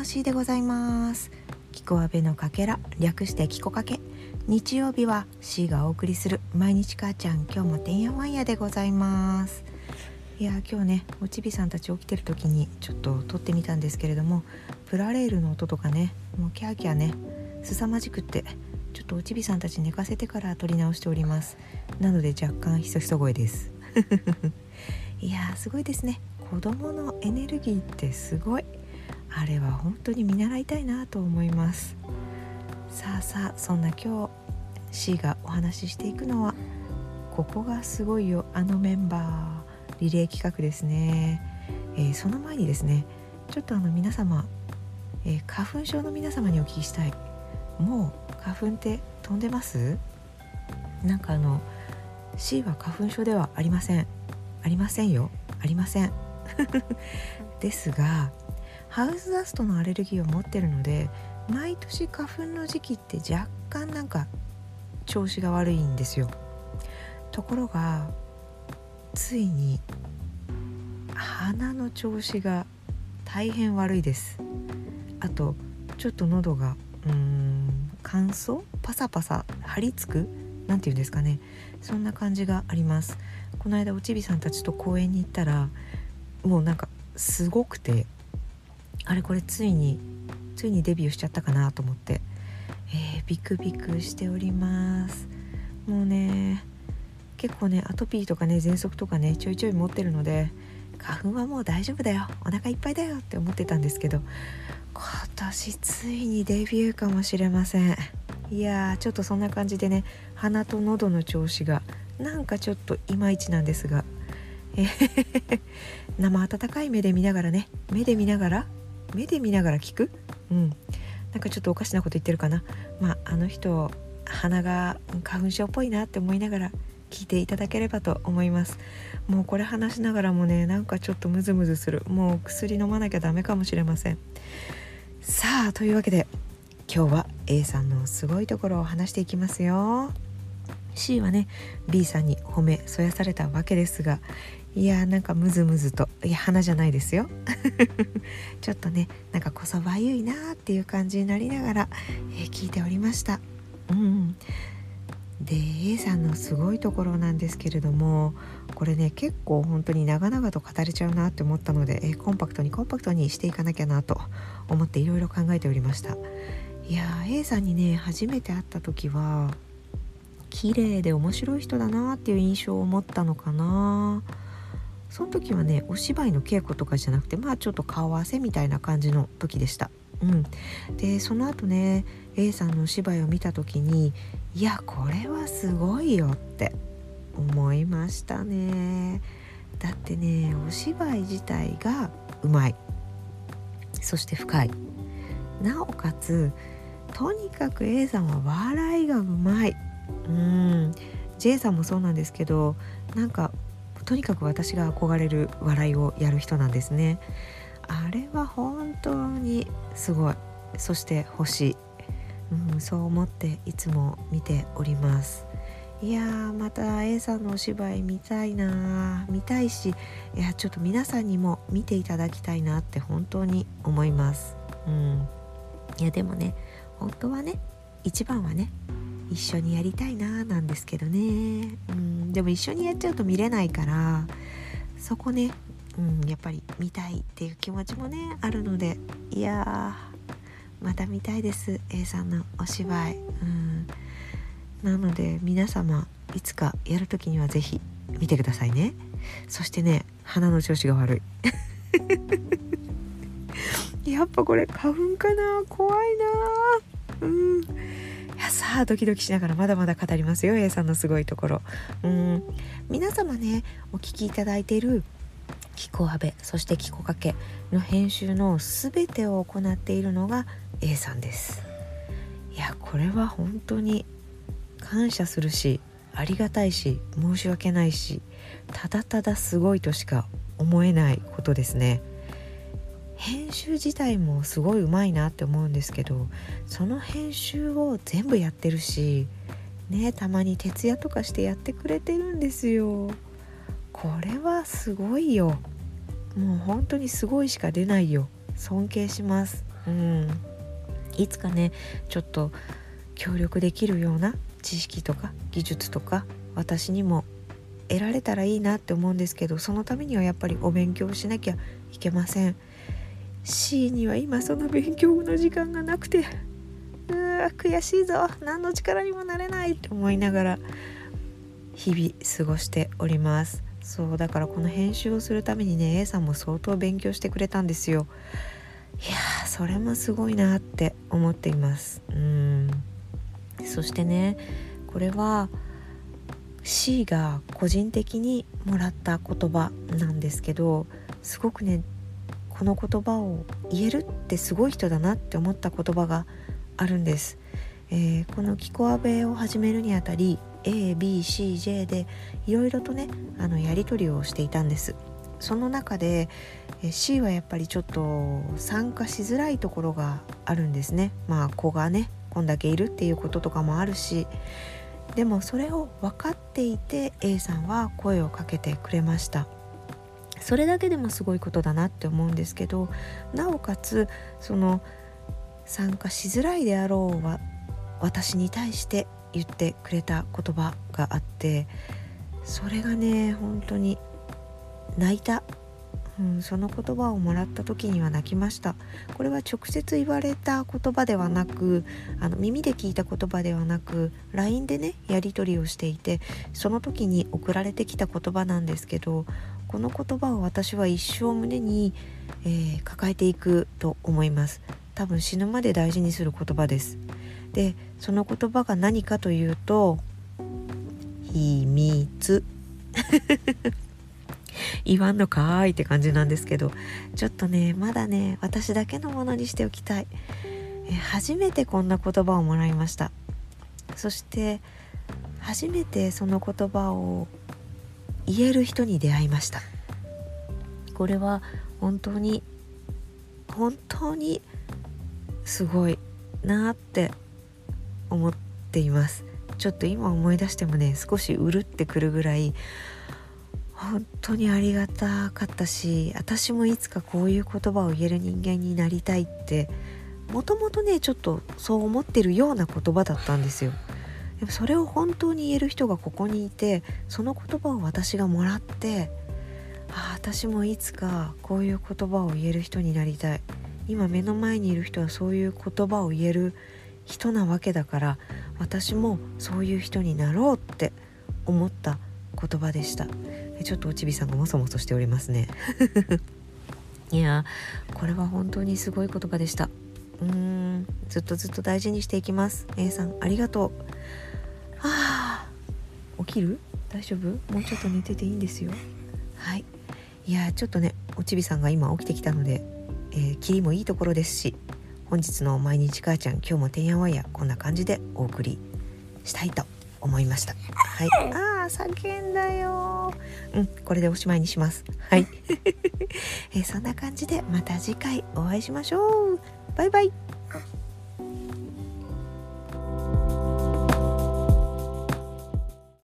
も C でございます。キコアベのかけら略してキコかけ。日曜日は C がお送りする毎日母ちゃん。今日もてんやわんやでございます。いや今日ねおちびさんたち起きてる時にちょっと撮ってみたんですけれどもプラレールの音とかねもうキャーキャーね凄まじくってちょっとおちびさんたち寝かせてから撮り直しております。なので若干ひそひそ声です。いやーすごいですね。子供のエネルギーってすごい。あれは本当に見習いたいなと思います。さあさあそんな今日 C がお話ししていくのはここがすごいよあのメンバーリレー企画ですね、えー、その前にですねちょっとあの皆様、えー、花粉症の皆様にお聞きしたい。もう花粉って飛んでます？なんかあの C は花粉症ではありません。ありませんよ。ありません。ですがハウスダストのアレルギーを持ってるので毎年花粉の時期って若干なんか調子が悪いんですよ。ところがついに鼻の調子が大変悪いです。あとちょっと喉がうーん乾燥？パサパサ張り付く？何て言うんですかね。そんな感じがあります。この間おちびさんたちと公園に行ったらもうなんかすごくてあれこれついについにデビューしちゃったかなと思って、えー、ビクビクしております。もうね結構ねアトピーとかね喘息とかねちょいちょい持ってるので花粉はもう大丈夫だよ。お腹いっぱいだよって思ってたんですけど今年ついにデビューかもしれません。いやーちょっとそんな感じでね鼻と喉の調子がなんかちょっといまいちなんですが、えー、生温かい目で見ながらね目で見ながら目で見ながら聞く？うん。なんかちょっとおかしなこと言ってるかな？まああの人鼻が花粉症っぽいなって思いながら聞いていただければと思います。もうこれ話しながらもねなんかちょっとムズムズする。もう薬飲まなきゃダメかもしれません。さあというわけで今日は A さんのすごいところを話していきますよ。C はね B さんに褒めそやされたわけですがいやーなんかムズムズといや花じゃないですよ。ちょっとねなんかこそばゆいなーっていう感じになりながら、えー、聞いておりました。うん。で A さんのすごいところなんですけれどもこれね結構本当に長々と語れちゃうなって思ったので、えー、コンパクトにコンパクトにしていかなきゃなと思っていろいろ考えておりました。いやー A さんにね初めて会った時は綺麗で面白い人だなっていう印象を持ったのかなその時はねお芝居の稽古とかじゃなくてまあちょっと顔合わせみたいな感じの時でした。うん、でその後ね A さんのお芝居を見た時にいやこれはすごいよって思いましたね。だってねお芝居自体がうまい。そして深い。なおかつとにかく A さんは笑いがうまい。うん。J さんもそうなんですけどなんかとにかく私が憧れる笑いをやる人なんですね。あれは本当にすごい。そして欲しい、うん、そう思っていつも見ております。いやーまた A さんのお芝居見たいな見たいし。いやちょっと皆さんにも見ていただきたいなって本当に思います。うん。いやでもね本当はね一番はね一緒にやりたいななんですけどね、うん、でも一緒にやっちゃうと見れないからそこね、うん、やっぱり見たいっていう気持ちもねあるのでいやまた見たいです A さんのお芝居、うん、なので皆様いつかやる時には是非見てくださいね。そしてね鼻の調子が悪い。やっぱこれ花粉かな怖いなうん。さあドキドキしながらまだまだ語りますよ。A さんのすごいところ。うん。皆様ねお聞きいただいている「キコアベ」そして「キコかけ」の編集の全てを行っているのが A さんです。いやこれは本当に感謝するしありがたいし申し訳ないしただただすごいとしか思えないことですね。編集自体もすごいうまいなって思うんですけどその編集を全部やってるしねたまに徹夜とかしてやってくれてるんですよ。これはすごいよ。もう本当にすごいしか出ないよ。尊敬します。うん。いつかねちょっと協力できるような知識とか技術とか私にも得られたらいいなって思うんですけどそのためにはやっぱりお勉強しなきゃいけません。C には今その勉強の時間がなくてうわ悔しいぞ。何の力にもなれないって思いながら日々過ごしております。そうだからこの編集をするためにね A さんも相当勉強してくれたんですよ。いやそれもすごいなって思っています。うん。そしてねこれは C が個人的にもらった言葉なんですけどすごくねこの言葉を言えるってすごい人だなって思った言葉があるんです、えー、この「キコアベ」を始めるにあたり ABCJ でいろいろとねあのやり取りをしていたんです。その中で C はやっぱりちょっと参加しづらいところがあるんですね。まあ子がねこんだけいるっていうこととかもあるし。でもそれを分かっていて A さんは声をかけてくれました。それだけでもすごいことだなって思うんですけどなおかつその参加しづらいであろうは私に対して言ってくれた言葉があってそれがね本当に泣いた、うん、その言葉をもらった時には泣きました。これは直接言われた言葉ではなくあの耳で聞いた言葉ではなく LINE でねやり取りをしていてその時に送られてきた言葉なんですけどこの言葉を私は一生胸に、えー、抱えていくと思います。多分死ぬまで大事にする言葉です。でその言葉が何かというと秘密。言わんのかーいって感じなんですけどちょっとねまだね私だけのものにしておきたい。え初めてこんな言葉をもらいました。そして初めてその言葉を言える人に出会いました。これは本当に本当にすごいなって思っています。ちょっと今思い出してもね少しうるってくるぐらい本当にありがたかったし私もいつかこういう言葉を言える人間になりたいってもともとねちょっとそう思ってるような言葉だったんですよ。でもそれを本当に言える人がここにいてその言葉を私がもらってああ私もいつかこういう言葉を言える人になりたい。今目の前にいる人はそういう言葉を言える人なわけだから私もそういう人になろうって思った言葉でした。ちょっとおちびさんがもそもそしておりますね。いやこれは本当にすごい言葉でした。うーんずっとずっと大事にしていきます。A さんありがとう。あ起きる？大丈夫？もうちょっと寝てていいんですよ。はい。いやちょっとねおちびさんが今起きてきたので、えー、霧もいいところですし本日の毎日母ちゃん今日もてんやわんやこんな感じでお送りしたいと思いました。はい。ああ叫んだようんこれでおしまいにします。はい、えー、そんな感じでまた次回お会いしましょう。バイバイ